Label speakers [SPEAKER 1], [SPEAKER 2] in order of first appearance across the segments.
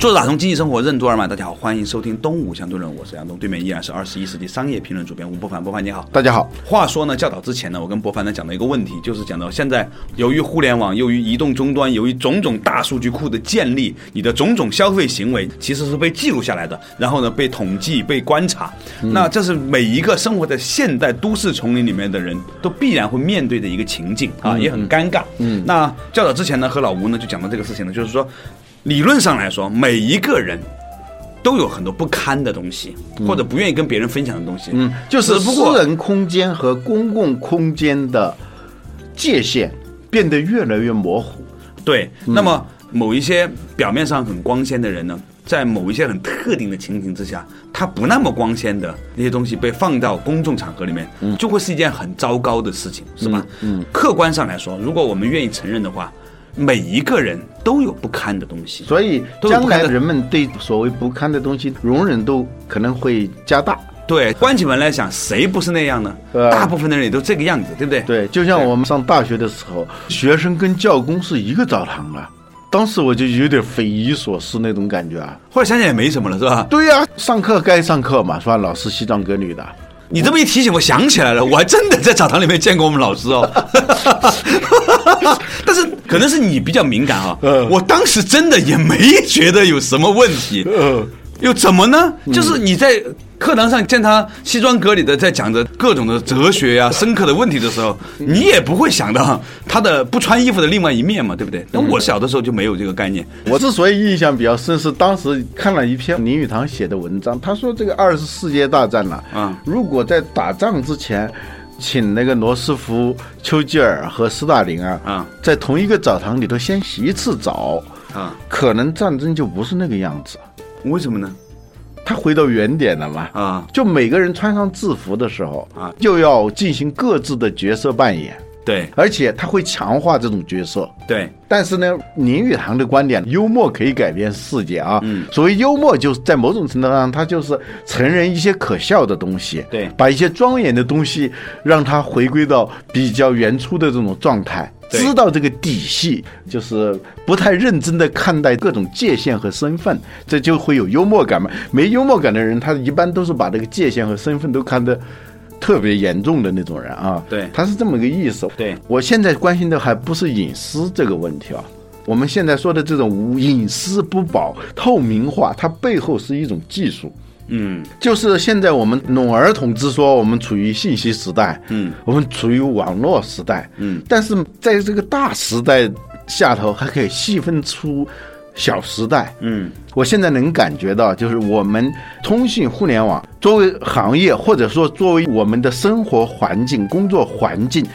[SPEAKER 1] 作者打通经济生活任督二脉，大家好，欢迎收听东吴相对论，我是杨东，对面依然是二十一世纪商业评论主编吴伯凡，伯凡你好，
[SPEAKER 2] 大家好。
[SPEAKER 1] 话说呢，较早之前呢，我跟伯凡呢讲了一个问题，就是讲到现在，由于互联网，由于移动终端，由于种种大数据库的建立，你的种种消费行为其实是被记录下来的，然后呢被统计、被观察，那这是每一个生活在现代都市丛林里面的人都必然会面对的一个情境啊，也很尴尬。嗯，那较早之前呢，和老吴呢就讲到这个事情呢，就是说。理论上来说，每一个人都有很多不堪的东西，或者不愿意跟别人分享的东西。
[SPEAKER 2] 嗯，就是私人空间和公共空间的界限变得越来越模糊。
[SPEAKER 1] 对，那么某一些表面上很光鲜的人呢，在某一些很特定的情形之下，他不那么光鲜的那些东西被放到公众场合里面，就会是一件很糟糕的事情，是吧？嗯，客观上来说，如果我们愿意承认的话。每一个人都有不堪的东西，
[SPEAKER 2] 所以将来人们对所谓不堪的东西容忍度可能会加大。
[SPEAKER 1] 对，关起门来想，谁不是那样呢？大部分的人也都这个样子，对不对？
[SPEAKER 2] 对，就像我们上大学的时候，学生跟教工是一个澡堂啊，当时我就有点匪夷所思那种感觉啊。
[SPEAKER 1] 后来想想也没什么了，是吧？
[SPEAKER 2] 对呀，上课该上课嘛，是吧？老师西装革履的。
[SPEAKER 1] 你这么一提醒，我想起来了，我还真的在澡堂里面见过我们老师哦。但是可能是你比较敏感啊，我当时真的也没觉得有什么问题。又怎么呢？就是你在课堂上见他西装革履的在讲着各种的哲学呀、深刻的问题的时候，你也不会想到他的不穿衣服的另外一面嘛，对不对？那我小的时候就没有这个概念。
[SPEAKER 2] 我之所以印象比较深，是当时看了一篇林语堂写的文章，他说这个二次世界大战了啊，如果在打仗之前，请那个罗斯福、丘吉尔和斯大林啊啊，在同一个澡堂里头先洗一次澡啊，可能战争就不是那个样子。
[SPEAKER 1] 为什么呢？
[SPEAKER 2] 他回到原点了嘛？啊，就每个人穿上制服的时候啊，就要进行各自的角色扮演。
[SPEAKER 1] 对，
[SPEAKER 2] 而且他会强化这种角色。
[SPEAKER 1] 对，
[SPEAKER 2] 但是呢，林语堂的观点，幽默可以改变世界啊。嗯，所谓幽默，就是在某种程度上，他就是承认一些可笑的东西，
[SPEAKER 1] 对，
[SPEAKER 2] 把一些庄严的东西，让它回归到比较原初的这种状态。知道这个底细，就是不太认真的看待各种界限和身份，这就会有幽默感嘛。没幽默感的人，他一般都是把这个界限和身份都看得。特别严重的那种人啊，
[SPEAKER 1] 对，
[SPEAKER 2] 他是这么个意思。
[SPEAKER 1] 对
[SPEAKER 2] 我现在关心的还不是隐私这个问题啊，我们现在说的这种隐私不保、透明化，它背后是一种技术。嗯，就是现在我们笼而统之说，我们处于信息时代，嗯，我们处于网络时代，嗯，但是在这个大时代下头，还可以细分出。小时代，嗯，我现在能感觉到，就是我们通信互联网作为行业，或者说作为我们的生活环境、工作环境，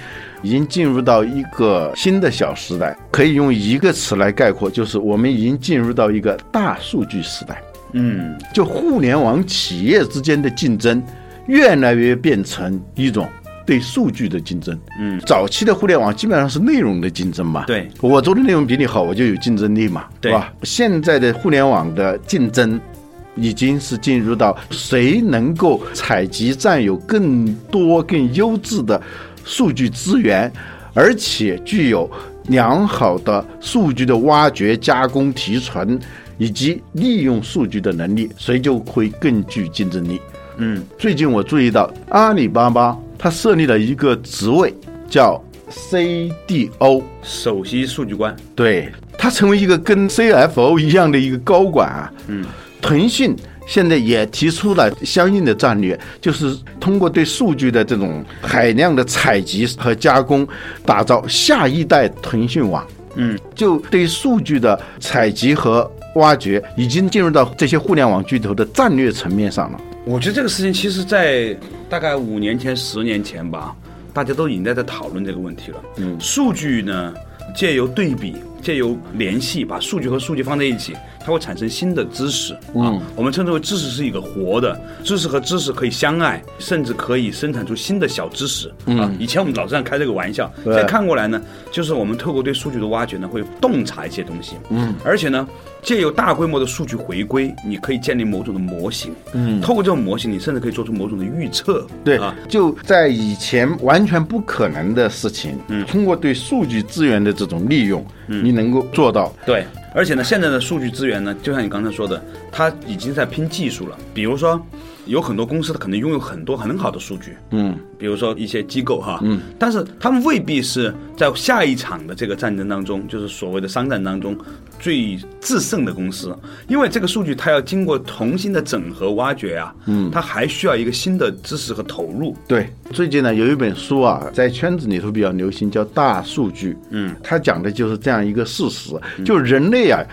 [SPEAKER 2] 已经进入到一个新的小时代。可以用一个词来概括，就是我们已经进入到一个大数据时代。嗯，就互联网企业之间的竞争，越来越变成一种。对数据的竞争，嗯，早期的互联网基本上是内容的竞争嘛，
[SPEAKER 1] 对，
[SPEAKER 2] 我做的内容比你好，我就有竞争力嘛，
[SPEAKER 1] 对。
[SPEAKER 2] 吧？现在的互联网的竞争，已经是进入到谁能够采集占有更多更优质的数据资源，而且具有良好的数据的挖掘、加工、提纯以及利用数据的能力，谁就会更具竞争力。嗯，最近我注意到阿里巴巴。它设立了一个职位，叫 CDO，
[SPEAKER 1] 首席数据官。
[SPEAKER 2] 对它成为一个跟 CFO 一样的一个高管啊。嗯，腾讯现在也提出了相应的战略，就是通过对数据的这种海量的采集和加工，打造下一代腾讯网。嗯，就对数据的采集和挖掘，已经进入到这些互联网巨头的战略层面上了。
[SPEAKER 1] 我觉得这个事情其实，在大概五年前、十年前吧，大家都已经在在讨论这个问题了。嗯，数据呢，借由对比。借由联系，把数据和数据放在一起，它会产生新的知识。啊，我们称之为知识是一个活的，知识和知识可以相爱，甚至可以生产出新的小知识。啊，以前我们老这样开这个玩笑，现在看过来呢，就是我们透过对数据的挖掘呢，会洞察一些东西。嗯，而且呢。借由大规模的数据回归，你可以建立某种的模型。嗯，透过这种模型，你甚至可以做出某种的预测。
[SPEAKER 2] 对啊，就在以前完全不可能的事情，嗯，通过对数据资源的这种利用，嗯，你能够做到。
[SPEAKER 1] 对，而且呢，现在的数据资源呢，就像你刚才说的，它已经在拼技术了。比如说。有很多公司，它可能拥有很多很好的数据，嗯，比如说一些机构哈，嗯，但是他们未必是在下一场的这个战争当中，就是所谓的商战当中最制胜的公司，因为这个数据它要经过重新的整合挖掘啊，嗯，它还需要一个新的知识和投入。
[SPEAKER 2] 对，最近呢有一本书啊，在圈子里头比较流行，叫《大数据》，嗯，它讲的就是这样一个事实，就人类啊，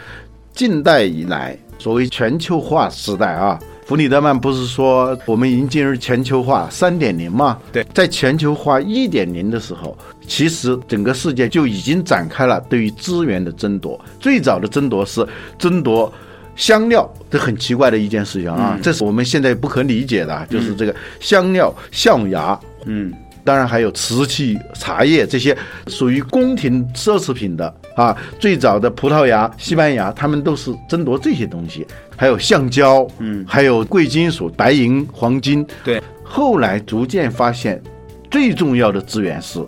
[SPEAKER 2] 近代以来所谓全球化时代啊。弗里德曼不是说我们已经进入全球化三点零吗？
[SPEAKER 1] 对，
[SPEAKER 2] 在全球化一点零的时候，其实整个世界就已经展开了对于资源的争夺。最早的争夺是争夺香料，这很奇怪的一件事情啊，这是我们现在不可理解的，就是这个香料、象牙，嗯。当然还有瓷器、茶叶这些属于宫廷奢侈品的啊。最早的葡萄牙、西班牙，他们都是争夺这些东西。还有橡胶，嗯，还有贵金属，白银、黄金。
[SPEAKER 1] 对。
[SPEAKER 2] 后来逐渐发现，最重要的资源是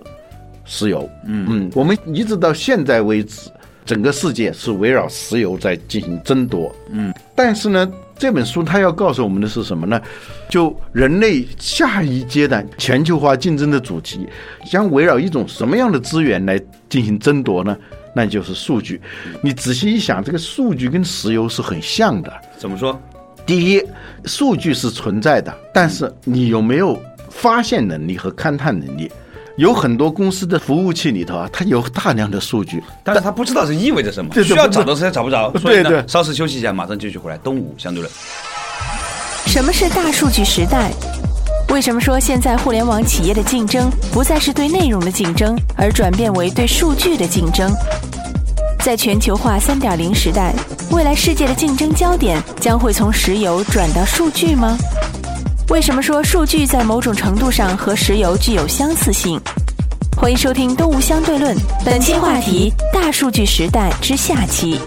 [SPEAKER 2] 石油。嗯嗯。我们一直到现在为止，整个世界是围绕石油在进行争夺。嗯。但是呢？这本书它要告诉我们的是什么呢？就人类下一阶段全球化竞争的主题，将围绕一种什么样的资源来进行争夺呢？那就是数据。你仔细一想，这个数据跟石油是很像的。
[SPEAKER 1] 怎么说？
[SPEAKER 2] 第一，数据是存在的，但是你有没有发现能力和勘探能力？有很多公司的服务器里头啊，它有大量的数据，
[SPEAKER 1] 但是它不知道是意味着什么，需要找的时候找不着。所以呢，稍事休息一下，马上继续回来。东吴相对论。
[SPEAKER 3] 什么是大数据时代？为什么说现在互联网企业的竞争不再是对内容的竞争，而转变为对数据的竞争？在全球化三点零时代，未来世界的竞争焦点将会从石油转到数据吗？为什么说数据在某种程度上和石油具有相似性？欢迎收听《东吴相对论》，本期话题：大数据时代之下期。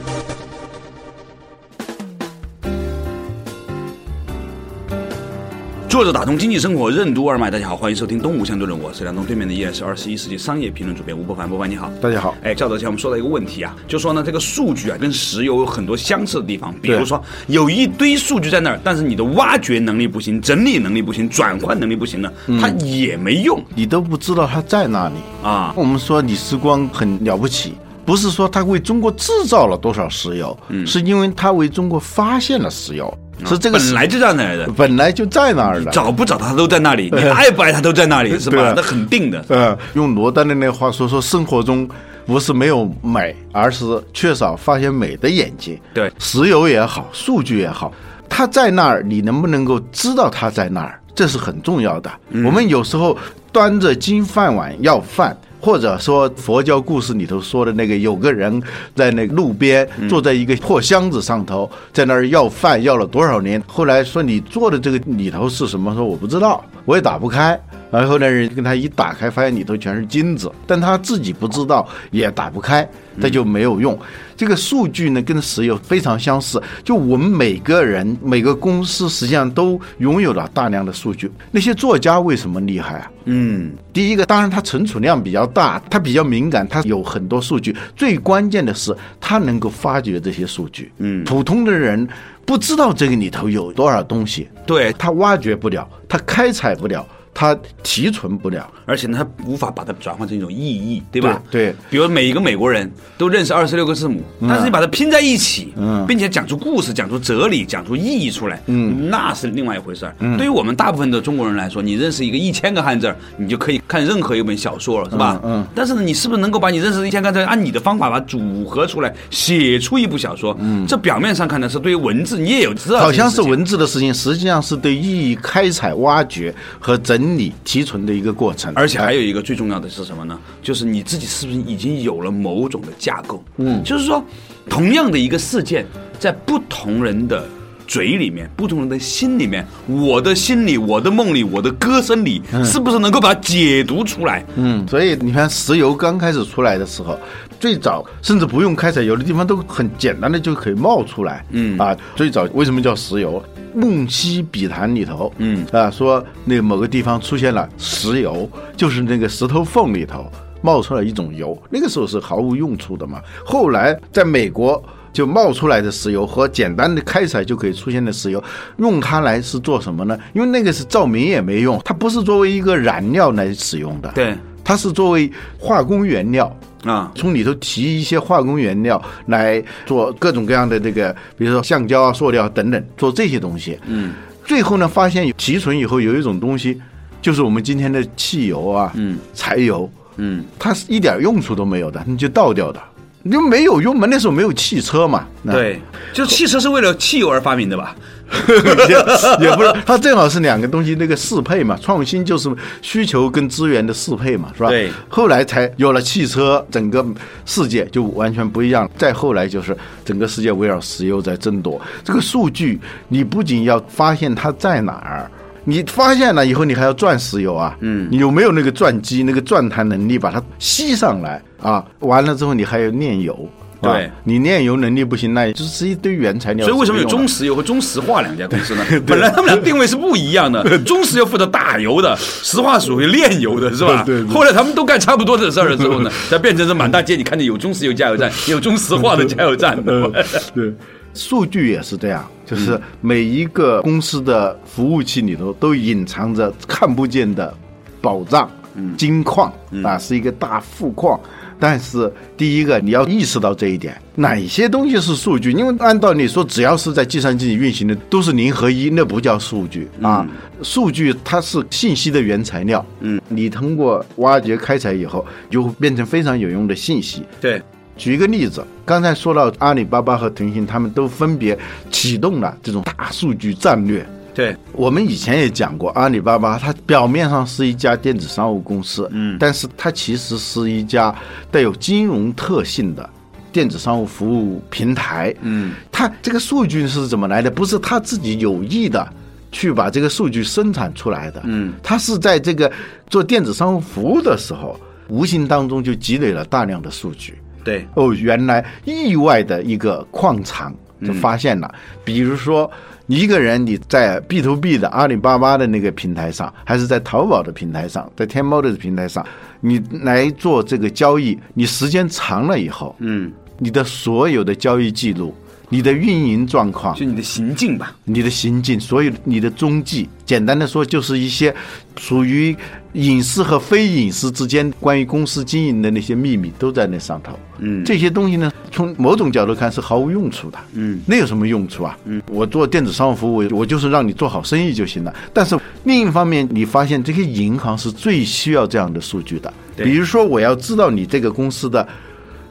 [SPEAKER 1] 作者打通经济生活任督二脉，大家好，欢迎收听《东吴相对论》，我是梁东，对面的依然是二十一世纪商业评论主编吴伯凡，伯凡你好，
[SPEAKER 2] 大家好。
[SPEAKER 1] 哎，较早前我们说到一个问题啊，就说呢，这个数据啊跟石油有很多相似的地方，比如说有一堆数据在那儿，但是你的挖掘能力不行，整理能力不行，转换能力不行呢，它也没用，
[SPEAKER 2] 你都不知道它在哪里。啊。我们说李时光很了不起，不是说他为中国制造了多少石油，是因为他为中国发现了石油。是这个
[SPEAKER 1] 本来就在那儿的，
[SPEAKER 2] 本来就在那儿的，
[SPEAKER 1] 找不找他都在那里，你爱不爱他都在那里，是吧？那肯定的。
[SPEAKER 2] 嗯，用罗丹的那话说，说生活中不是没有美，而是缺少发现美的眼睛。
[SPEAKER 1] 对，
[SPEAKER 2] 石油也好，数据也好，它在那儿，你能不能够知道它在那儿？这是很重要的。我们有时候端着金饭碗要饭。或者说佛教故事里头说的那个，有个人在那路边坐在一个破箱子上头，在那儿要饭要了多少年，后来说你做的这个里头是什么？说我不知道，我也打不开。然后呢，人跟他一打开，发现里头全是金子，但他自己不知道，也打不开，那就没有用。这个数据呢，跟石油非常相似。就我们每个人、每个公司，实际上都拥有了大量的数据。那些作家为什么厉害啊？嗯，第一个，当然他存储量比较大，他比较敏感，他有很多数据。最关键的是，他能够发掘这些数据。嗯，普通的人不知道这个里头有多少东西，
[SPEAKER 1] 对
[SPEAKER 2] 他挖掘不了，他开采不了。它提存不了，
[SPEAKER 1] 而且呢，它无法把它转换成一种意义，对吧？
[SPEAKER 2] 对，
[SPEAKER 1] 比如每一个美国人都认识二十六个字母，但是你把它拼在一起，嗯，并且讲出故事、讲出哲理、讲出意义出来，嗯，那是另外一回事儿。对于我们大部分的中国人来说，你认识一个一千个汉字，你就可以看任何一本小说了，是吧？嗯。但是呢，你是不是能够把你认识的一千个字，按你的方法把它组合出来，写出一部小说？嗯，这表面上看的是对于文字，你也有知道，
[SPEAKER 2] 好像是文字的事情，实际上是对意义开采、挖掘和整。整理提纯的一个过程，
[SPEAKER 1] 而且还
[SPEAKER 2] 有
[SPEAKER 1] 有一个最重要的是什么呢？就是你自己是不是已经有了某种的架构？嗯，就是说，同样的一个事件，在不同人的嘴里面、不同人的心里面，我的心里、我的梦里、我的歌声里，是不是能够把它解读出来？
[SPEAKER 2] 嗯，所以你看，石油刚开始出来的时候，最早甚至不用开采，有的地方都很简单的就可以冒出来。嗯啊，最早为什么叫石油？梦溪笔谈里头，嗯啊，说那个某个地方出现了石油，就是那个石头缝里头冒出来一种油，那个时候是毫无用处的嘛。后来在美国就冒出来的石油和简单的开采就可以出现的石油，用它来是做什么呢？因为那个是照明也没用，它不是作为一个燃料来使用的。
[SPEAKER 1] 对，
[SPEAKER 2] 它是作为化工原料
[SPEAKER 1] 啊
[SPEAKER 2] 从里头提一些化工原料来做各种各样的这个，比如说橡胶啊、塑料等等，做这些东西。嗯，最后呢，发现提纯以后有一种东西，就是我们今天的汽油啊、
[SPEAKER 1] 嗯
[SPEAKER 2] 柴油，
[SPEAKER 1] 嗯，
[SPEAKER 2] 它是一点用处都没有的，你就倒掉的，你就没有用嘛。那时候没有汽车嘛，那
[SPEAKER 1] 对，就汽车是为了汽油而发明的吧？
[SPEAKER 2] 也也不是，它正好是两个东西那个适配嘛，创新就是需求跟资源的适配嘛，是吧？
[SPEAKER 1] 对
[SPEAKER 2] 后来才有了汽车，整个世界就完全不一样。再后来就是整个世界围绕石油在争夺这个数据，你不仅要发现它在哪儿。你发现了以后，你还要钻石油啊？嗯，你有没有那个钻机、那个钻探能力把它吸上来啊？完了之后，你还要炼油，啊
[SPEAKER 1] 对
[SPEAKER 2] 你炼油能力不行，那就是一堆原材料。
[SPEAKER 1] 所以为什么有中石油和中石化两家公司呢？本来他们俩定位是不一样的，中石油负责打油的，石化属于炼油的，是吧？
[SPEAKER 2] 对对
[SPEAKER 1] 后来他们都干差不多的事儿了之后呢，才变成是满大街你看见有中石油加油站，有中石化的加油站。
[SPEAKER 2] 对，数据也是这样，就是每一个公司的服务器里头都隐藏着看不见的宝藏、金矿啊，是一个大富矿。但是第一个你要意识到这一点，哪些东西是数据？因为按道理说，只要是在计算机里运行的都是零和一，那不叫数据啊。数据它是信息的原材料，嗯，你通过挖掘开采以后，就会变成非常有用的信息。
[SPEAKER 1] 对，
[SPEAKER 2] 举一个例子，刚才说到阿里巴巴和腾讯，他们都分别启动了这种大数据战略。
[SPEAKER 1] 对，
[SPEAKER 2] 我们以前也讲过，阿里巴巴它表面上是一家电子商务公司，嗯，但是它其实是一家带有金融特性的电子商务服务平台，嗯，它这个数据是怎么来的？不是它自己有意的。去把这个数据生产出来的，嗯，它是在这个做电子商务服务的时候，无形当中就积累了大量的数据，
[SPEAKER 1] 对，
[SPEAKER 2] 哦，原来意外的一个矿场就发现了，比如说一个人你在 B to B 的阿里巴巴的那个平台上，还是在淘宝的平台上，在天猫的平台上，你来做这个交易，你时间长了以后，
[SPEAKER 1] 嗯，
[SPEAKER 2] 你的所有的交易记录。你的运营状况，
[SPEAKER 1] 就你的行径吧，
[SPEAKER 2] 你的行径，所有你的踪迹，简单的说，就是一些属于隐私和非隐私之间关于公司经营的那些秘密都在那上头。嗯，这些东西呢，从某种角度看是毫无用处的。嗯，那有什么用处啊？嗯，我做电子商务服务，我就是让你做好生意就行了。但是另一方面，你发现这些银行是最需要这样的数据的。比如说，我要知道你这个公司的。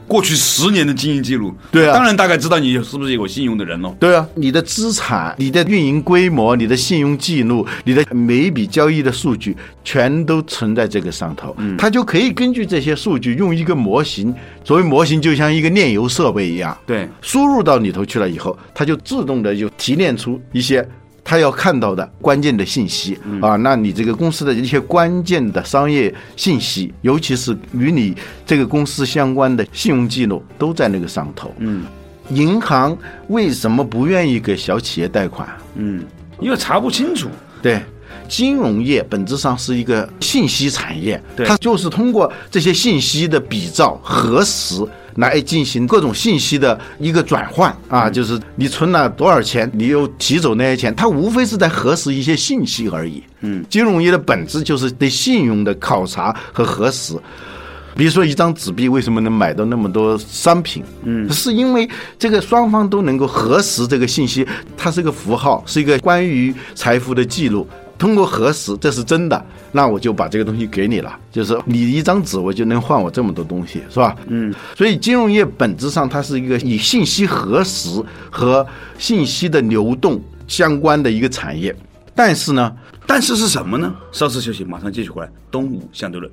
[SPEAKER 1] 过去十年的经营记录，
[SPEAKER 2] 对啊
[SPEAKER 1] 当然大概知道你是不是有信用的人喽。
[SPEAKER 2] 对啊，你的资产、你的运营规模、你的信用记录、你的每一笔交易的数据，全都存在这个上头。嗯，它就可以根据这些数据，用一个模型，所谓模型就像一个炼油设备一样，
[SPEAKER 1] 对，
[SPEAKER 2] 输入到里头去了以后，它就自动的就提炼出一些。他要看到的关键的信息啊，那你这个公司的一些关键的商业信息，尤其是与你这个公司相关的信用记录，都在那个上头。嗯，银行为什么不愿意给小企业贷款？
[SPEAKER 1] 嗯，因为查不清楚。
[SPEAKER 2] 对，金融业本质上是一个信息产业，它就是通过这些信息的比照、核实来进行各种信息的一个转换啊，就是你存了多少钱，你又提走那些钱，它无非是在核实一些信息而已。嗯，金融业的本质就是对信用的考察和核实。比如说一张纸币为什么能买到那么多商品？嗯，是因为这个双方都能够核实这个信息，它是个符号，是一个关于财富的记录。通过核实，这是真的，那我就把这个东西给你了。就是你一张纸，我就能换我这么多东西，是吧？嗯。所以金融业本质上它是一个以信息核实和信息的流动相关的一个产业。但是呢，
[SPEAKER 1] 但是是什么呢？稍事休息，马上继续回来。东吴相对论。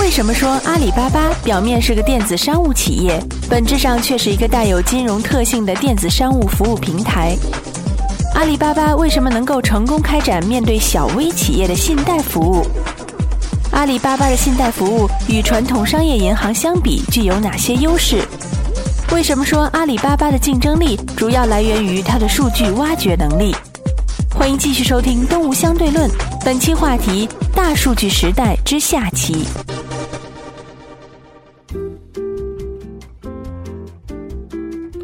[SPEAKER 3] 为什么说阿里巴巴表面是个电子商务企业，本质上却是一个带有金融特性的电子商务服务平台？阿里巴巴为什么能够成功开展面对小微企业的信贷服务？阿里巴巴的信贷服务与传统商业银行相比具有哪些优势？为什么说阿里巴巴的竞争力主要来源于它的数据挖掘能力？欢迎继续收听《东吴相对论》，本期话题：大数据时代之下期。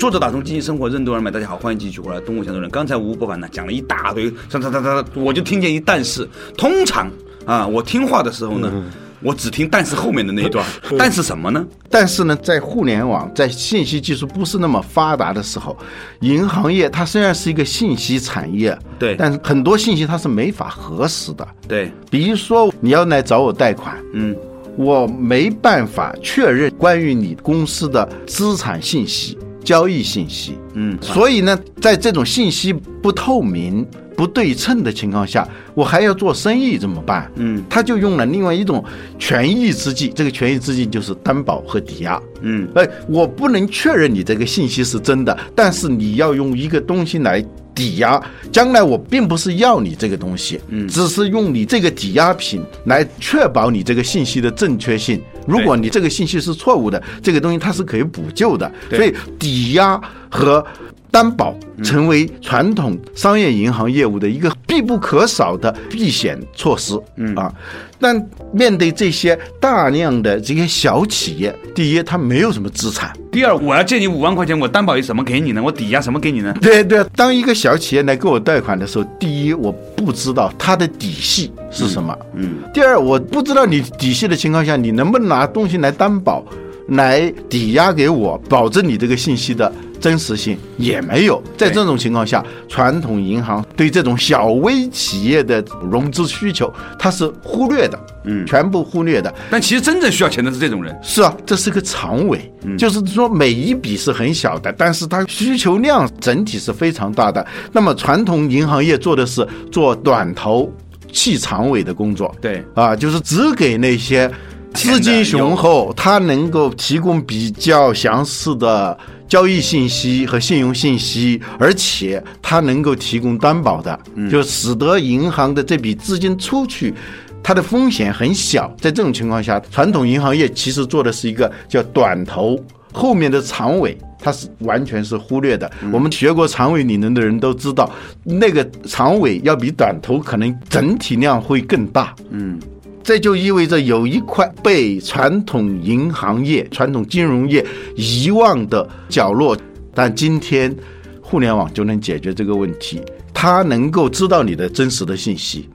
[SPEAKER 1] 作者打通经济生活任督二脉，大家好，欢迎继续回来《东吴相对论》。刚才吴伯凡呢讲了一大堆，哒哒哒哒，我就听见一但是。通常啊，我听话的时候呢，我只听但是后面的那一段。但是什么呢？
[SPEAKER 2] 但是呢，在互联网、在信息技术不是那么发达的时候，银行业它虽然是一个信息产业，
[SPEAKER 1] 对
[SPEAKER 2] 但是很多信息它是没法核实的。
[SPEAKER 1] 对，
[SPEAKER 2] 比如说你要来找我贷款，
[SPEAKER 1] 嗯，
[SPEAKER 2] 我没办法确认关于你公司的资产信息、交易信息。
[SPEAKER 1] 嗯
[SPEAKER 2] 所以呢，在这种信息不透明、不对称的情况下，我还要做生意怎么办？
[SPEAKER 1] 嗯，
[SPEAKER 2] 他就用了另外一种权益之计，这个权益之计就是担保和抵押。
[SPEAKER 1] 嗯，
[SPEAKER 2] 哎，我不能确认你这个信息是真的，但是你要用一个东西来抵押。将来我并不是要你这个东西，嗯，只是用你这个抵押品来确保你这个信息的正确性。如果你这个信息是错误的，这个东西它是可以补救的。所以抵押和担保成为传统商业银行业务的一个必不可少的避险措施。嗯啊，但面对这些大量的这些小企业，第一，他没有什么资产。
[SPEAKER 1] 第二，我要借你五万块钱，我担保一什么给你呢？我抵押什么给你呢？
[SPEAKER 2] 对对，当一个小企业来给我贷款的时候，第一，我不知道它的底细是什么。
[SPEAKER 1] 嗯，
[SPEAKER 2] 第二，我不知道你底细的情况下，你能不能拿东西来担保，来抵押给我，保证你这个信息的真实性也没有。在这种情况下，传统银行对这种小微企业的融资需求，它是忽略的，嗯，全部忽略的。
[SPEAKER 1] 但其实真正需要钱的是这种人。
[SPEAKER 2] 是啊，这是个长尾，嗯就是说每一笔是很小的，但是它需求量整体是非常大的。那么传统银行业做的是做短头弃长尾的工作，
[SPEAKER 1] 对
[SPEAKER 2] 啊，就是只给那些资金雄厚，它能够提供比较详细的交易信息和信用信息，而且它能够提供担保的，就使得银行的这笔资金出去。它的风险很小，在这种情况下，传统银行业其实做的是一个叫短头，后面的长尾它是完全是忽略的。我们学过长尾理论的人都知道，那个长尾要比短头可能整体量会更大。
[SPEAKER 1] 嗯，
[SPEAKER 2] 这就意味着有一块被传统银行业、传统金融业遗忘的角落，但今天互联网就能解决这个问题。它能够知道你的真实的信息，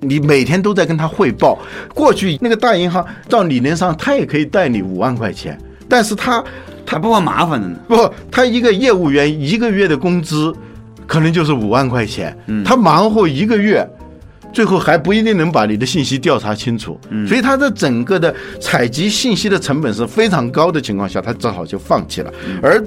[SPEAKER 2] 你每天都在跟他汇报。过去那个大银行，照理论上他也可以贷你五万块钱，但是他
[SPEAKER 1] 他不怕麻烦的呢。
[SPEAKER 2] 不，他一个业务员一个月的工资可能就是五万块钱，他忙活一个月，最后还不一定能把你的信息调查清楚，所以他的整个的采集信息的成本是非常高的情况下，他只好就放弃了，而。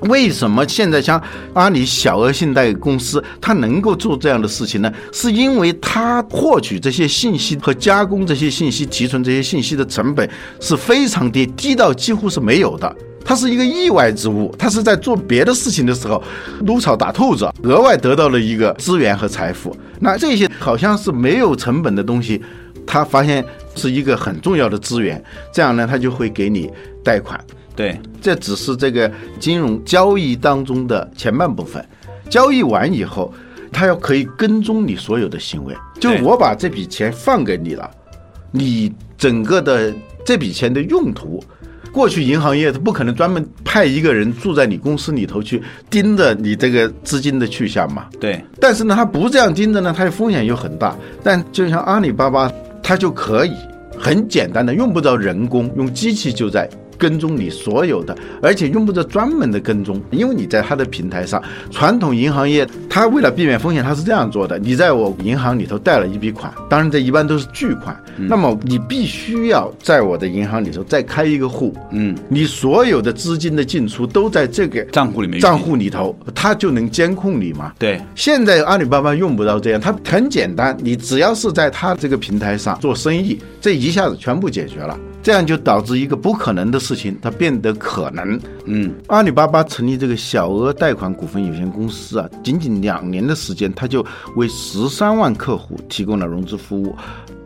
[SPEAKER 2] 为什么现在像阿里小额信贷公司，它能够做这样的事情呢？是因为它获取这些信息和加工这些信息、提存这些信息的成本是非常低，低到几乎是没有的。它是一个意外之物，它是在做别的事情的时候撸草打兔子，额外得到了一个资源和财富。那这些好像是没有成本的东西，他发现是一个很重要的资源，这样呢，他就会给你贷款。
[SPEAKER 1] 对，
[SPEAKER 2] 这只是这个金融交易当中的前半部分，交易完以后，他要可以跟踪你所有的行为。就我把这笔钱放给你了，你整个的这笔钱的用途，过去银行业它不可能专门派一个人住在你公司里头去盯着你这个资金的去向嘛。
[SPEAKER 1] 对，
[SPEAKER 2] 但是呢，他不这样盯着呢，他的风险又很大。但就像阿里巴巴，它就可以很简单的用不着人工，用机器就在跟踪你所有的，而且用不着专门的跟踪，因为你在它的平台上。传统银行业，它为了避免风险，它是这样做的：你在我银行里头贷了一笔款，当然这一般都是巨款，那么你必须要在我的银行里头再开一个户，
[SPEAKER 1] 嗯，
[SPEAKER 2] 你所有的资金的进出都在这个
[SPEAKER 1] 账户里面
[SPEAKER 2] 账户里头，它就能监控你嘛。
[SPEAKER 1] 对，
[SPEAKER 2] 现在阿里巴巴用不到这样，它很简单，你只要是在它这个平台上做生意，这一下子全部解决了。这样就导致一个不可能的事情，它变得可能。
[SPEAKER 1] 嗯，
[SPEAKER 2] 阿里巴巴成立这个小额贷款股份有限公司啊，仅仅两年的时间，它就为十三万客户提供了融资服务，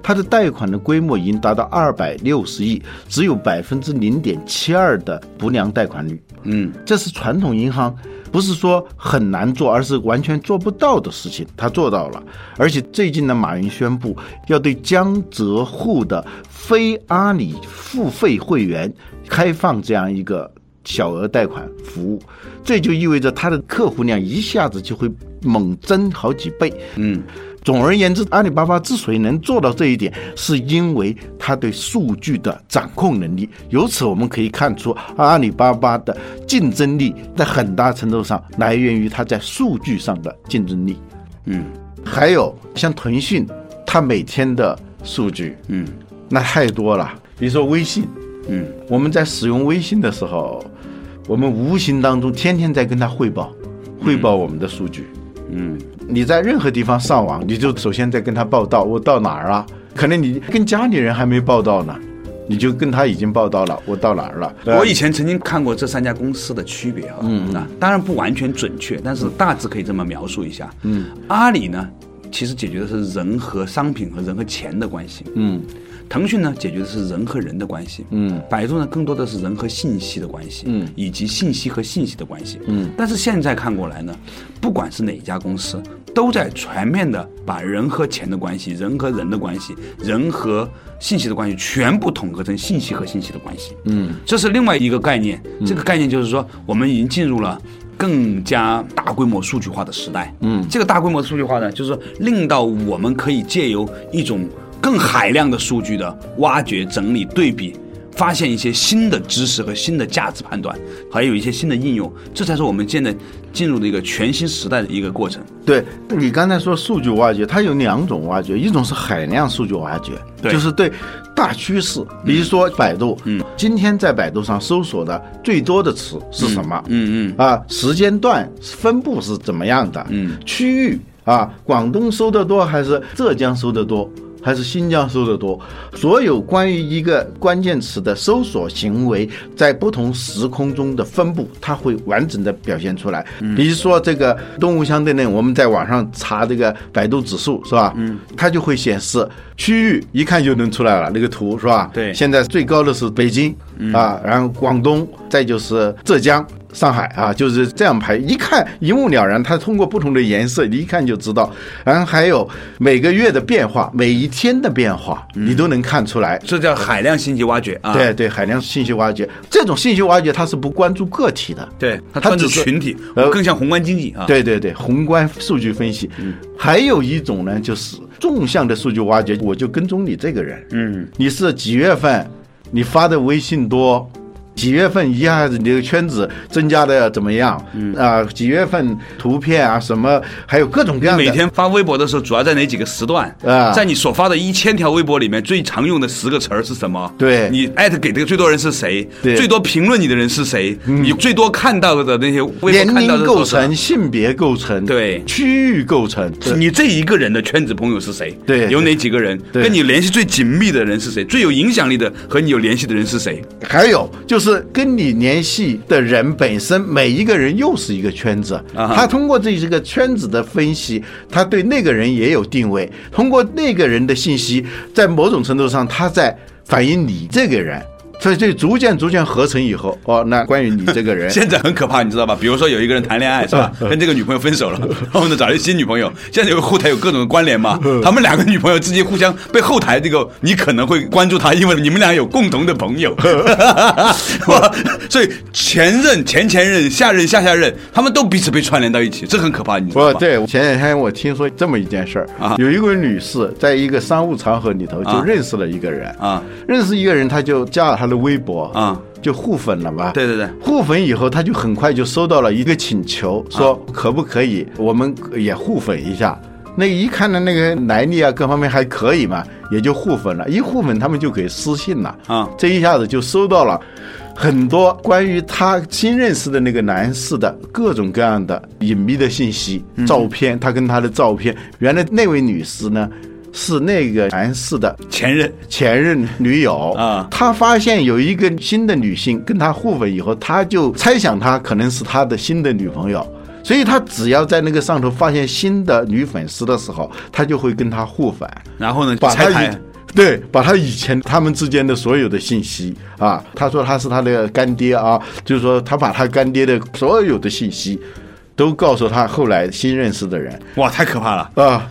[SPEAKER 2] 它的贷款的规模已经达到二百六十亿，只有百分之零点七二的不良贷款率。
[SPEAKER 1] 嗯，
[SPEAKER 2] 这是传统银行不是说很难做，而是完全做不到的事情，他做到了。而且最近呢，马云宣布要对江浙沪的非阿里付费会员开放这样一个小额贷款服务，这就意味着他的客户量一下子就会猛增好几倍。
[SPEAKER 1] 嗯。
[SPEAKER 2] 总而言之，阿里巴巴之所以能做到这一点，是因为它对数据的掌控能力。由此我们可以看出，阿里巴巴的竞争力在很大程度上来源于它在数据上的竞争力。
[SPEAKER 1] 嗯，
[SPEAKER 2] 还有像腾讯，它每天的数据，
[SPEAKER 1] 嗯，
[SPEAKER 2] 那太多了。比如说微信，
[SPEAKER 1] 嗯，
[SPEAKER 2] 我们在使用微信的时候，我们无形当中天天在跟他汇报，汇报我们的数据。
[SPEAKER 1] 嗯，
[SPEAKER 2] 你在任何地方上网，你就首先在跟他报道，我到哪儿了？可能你跟家里人还没报道呢，你就跟他已经报道了，我到哪儿了？
[SPEAKER 1] 我以前曾经看过这三家公司的区别啊，嗯啊，当然不完全准确，但是大致可以这么描述一下。嗯，阿里呢，其实解决的是人和商品和人和钱的关系。
[SPEAKER 2] 嗯。
[SPEAKER 1] 腾讯呢，解决的是人和人的关系，
[SPEAKER 2] 嗯，
[SPEAKER 1] 百度呢，更多的是人和信息的关系，
[SPEAKER 2] 嗯，
[SPEAKER 1] 以及信息和信息的关系，
[SPEAKER 2] 嗯。
[SPEAKER 1] 但是现在看过来呢，不管是哪一家公司，都在全面的把人和钱的关系、人和人的关系、人和信息的关系全部统合成信息和信息的关系，
[SPEAKER 2] 嗯。
[SPEAKER 1] 这是另外一个概念，这个概念就是说，我们已经进入了更加大规模数据化的时代，
[SPEAKER 2] 嗯。
[SPEAKER 1] 这个大规模数据化呢，就是说令到我们可以借由一种。更海量的数据的挖掘、整理、对比，发现一些新的知识和新的价值判断，还有一些新的应用，这才是我们现在进入的一个全新时代的一个过程。
[SPEAKER 2] 对你刚才说数据挖掘，它有两种挖掘，一种是海量数据挖掘，就是对大趋势，比如说百度，
[SPEAKER 1] 嗯，
[SPEAKER 2] 今天在百度上搜索的最多的词是什么？
[SPEAKER 1] 嗯
[SPEAKER 2] 嗯，啊，时间段分布是怎么样的？
[SPEAKER 1] 嗯，
[SPEAKER 2] 区域啊，广东搜的多还是浙江搜的多？还是新疆搜的多，所有关于一个关键词的搜索行为，在不同时空中的分布，它会完整的表现出来。比如说这个动物相对论，我们在网上查这个百度指数是吧？嗯，它就会显示区域，一看就能出来了那个图是吧？
[SPEAKER 1] 对，
[SPEAKER 2] 现在最高的是北京啊，然后广东，再就是浙江。上海啊，就是这样排，一看一目了然。它通过不同的颜色，你一看就知道。然后还有每个月的变化，每一天的变化，你都能看出来。
[SPEAKER 1] 这叫海量信息挖掘啊！
[SPEAKER 2] 对对，海量信息挖掘，这种信息挖掘它是不关注个体的，
[SPEAKER 1] 对，它关注群体，呃，更像宏观经济啊。
[SPEAKER 2] 对对对，宏观数据分析。还有一种呢，就是纵向的数据挖掘，我就跟踪你这个人。
[SPEAKER 1] 嗯，
[SPEAKER 2] 你是几月份，你发的微信多。几月份一下子你的圈子增加的怎么样？嗯啊，几月份图片啊什么，还有各种各样的。
[SPEAKER 1] 每天发微博的时候，主要在哪几个时段？
[SPEAKER 2] 啊，
[SPEAKER 1] 在你所发的一千条微博里面，最常用的十个词儿是什么？
[SPEAKER 2] 对，
[SPEAKER 1] 你艾特给这个最多人是谁？
[SPEAKER 2] 对，
[SPEAKER 1] 最多评论你的人是谁？你最多看到的那些微
[SPEAKER 2] 年龄构成、性别构成、
[SPEAKER 1] 对
[SPEAKER 2] 区域构成，
[SPEAKER 1] 你这一个人的圈子朋友是谁？
[SPEAKER 2] 对，
[SPEAKER 1] 有哪几个人？跟你联系最紧密的人是谁？最有影响力的和你有联系的人是谁？
[SPEAKER 2] 还有就是跟你联。系的人本身，每一个人又是一个圈子。他通过这一个圈子的分析，他对那个人也有定位。通过那个人的信息，在某种程度上，他在反映你这个人。所以这逐渐逐渐合成以后，哦，那关于你这个人，
[SPEAKER 1] 现在很可怕，你知道吧？比如说有一个人谈恋爱是吧，跟这个女朋友分手了，然后呢找了新女朋友，现在有后台有各种关联嘛，他们两个女朋友之间互相被后台这个，你可能会关注他，因为你们俩有共同的朋友，所以前任、前前任、下任、下下任，他们都彼此被串联到一起，这很可怕，你知道吧？
[SPEAKER 2] 对，前两天我听说这么一件事儿啊，有一位女士在一个商务场合里头就认识了一个人
[SPEAKER 1] 啊，
[SPEAKER 2] 认识一个人，她就加了他。的微博
[SPEAKER 1] 啊，
[SPEAKER 2] 就互粉了嘛。
[SPEAKER 1] 对对对，
[SPEAKER 2] 互粉以后，他就很快就收到了一个请求，说可不可以我们也互粉一下。那一看的那个来历啊，各方面还可以嘛，也就互粉了。一互粉，他们就给私信了
[SPEAKER 1] 啊
[SPEAKER 2] 这一下子就收到了很多关于他新认识的那个男士的各种各样的隐秘的信息、照片，他跟他的照片。原来那位女士呢，是那个男士的
[SPEAKER 1] 前任
[SPEAKER 2] 前任女友。
[SPEAKER 1] 啊。
[SPEAKER 2] 他发现有一个新的女性跟他互粉以后，他就猜想她可能是他的新的女朋友，所以他只要在那个上头发现新的女粉丝的时候，他就会跟她互粉，
[SPEAKER 1] 然后呢，
[SPEAKER 2] 把他以对把他以前他们之间的所有的信息啊，他说他是他的干爹啊，就是说他把他干爹的所有的信息都告诉他后来新认识的人。
[SPEAKER 1] 哇，太可怕了。
[SPEAKER 2] 啊，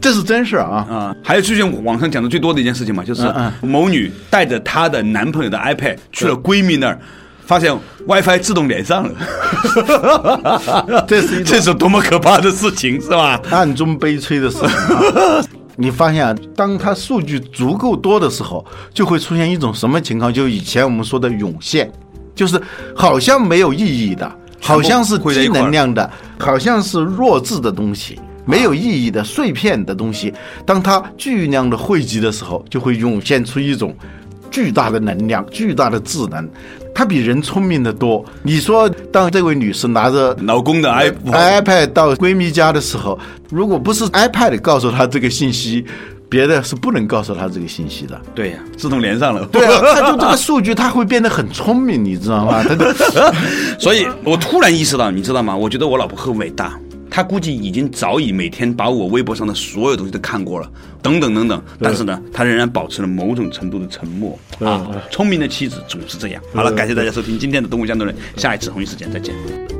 [SPEAKER 2] 这是真事儿啊。
[SPEAKER 1] 啊、还有最近网上讲的最多的一件事情嘛，就是
[SPEAKER 2] 嗯
[SPEAKER 1] 某女带着她的男朋友的 iPad 去了闺蜜那儿，发现 WiFi 自动连上了，
[SPEAKER 2] 这是一种
[SPEAKER 1] 这是多么可怕的事情，是吧？
[SPEAKER 2] 暗中悲催的事情、啊。你发现啊，当它数据足够多的时候，就会出现一种什么情况？就以前我们说的涌现，就是好像没有意义的，好像是低
[SPEAKER 1] 汇在一块儿
[SPEAKER 2] 能量的，好像是弱智的东西，没有意义的碎片的东西，当它巨量的汇集的时候，就会涌现出一种巨大的能量、巨大的智能。它比人聪明的多。你说，当这位女士拿着
[SPEAKER 1] 老公的 i
[SPEAKER 2] iPad 到闺蜜家的时候，如果不是 iPad 告诉她这个信息，别的是不能告诉她这个信息的。
[SPEAKER 1] 对呀、自动连上了。
[SPEAKER 2] 对啊，它就这个数据，它会变得很聪明，你知道吗？
[SPEAKER 1] 所以我突然意识到，你知道吗？我觉得我老婆很伟大，她估计已经早已每天把我微博上的所有东西都看过了，等等等等。但是呢，他仍然保持了某种程度的沉默啊。聪明的妻子总是这样。好了，感谢大家收听今天的《动物相对论》，下一次同一时间再见。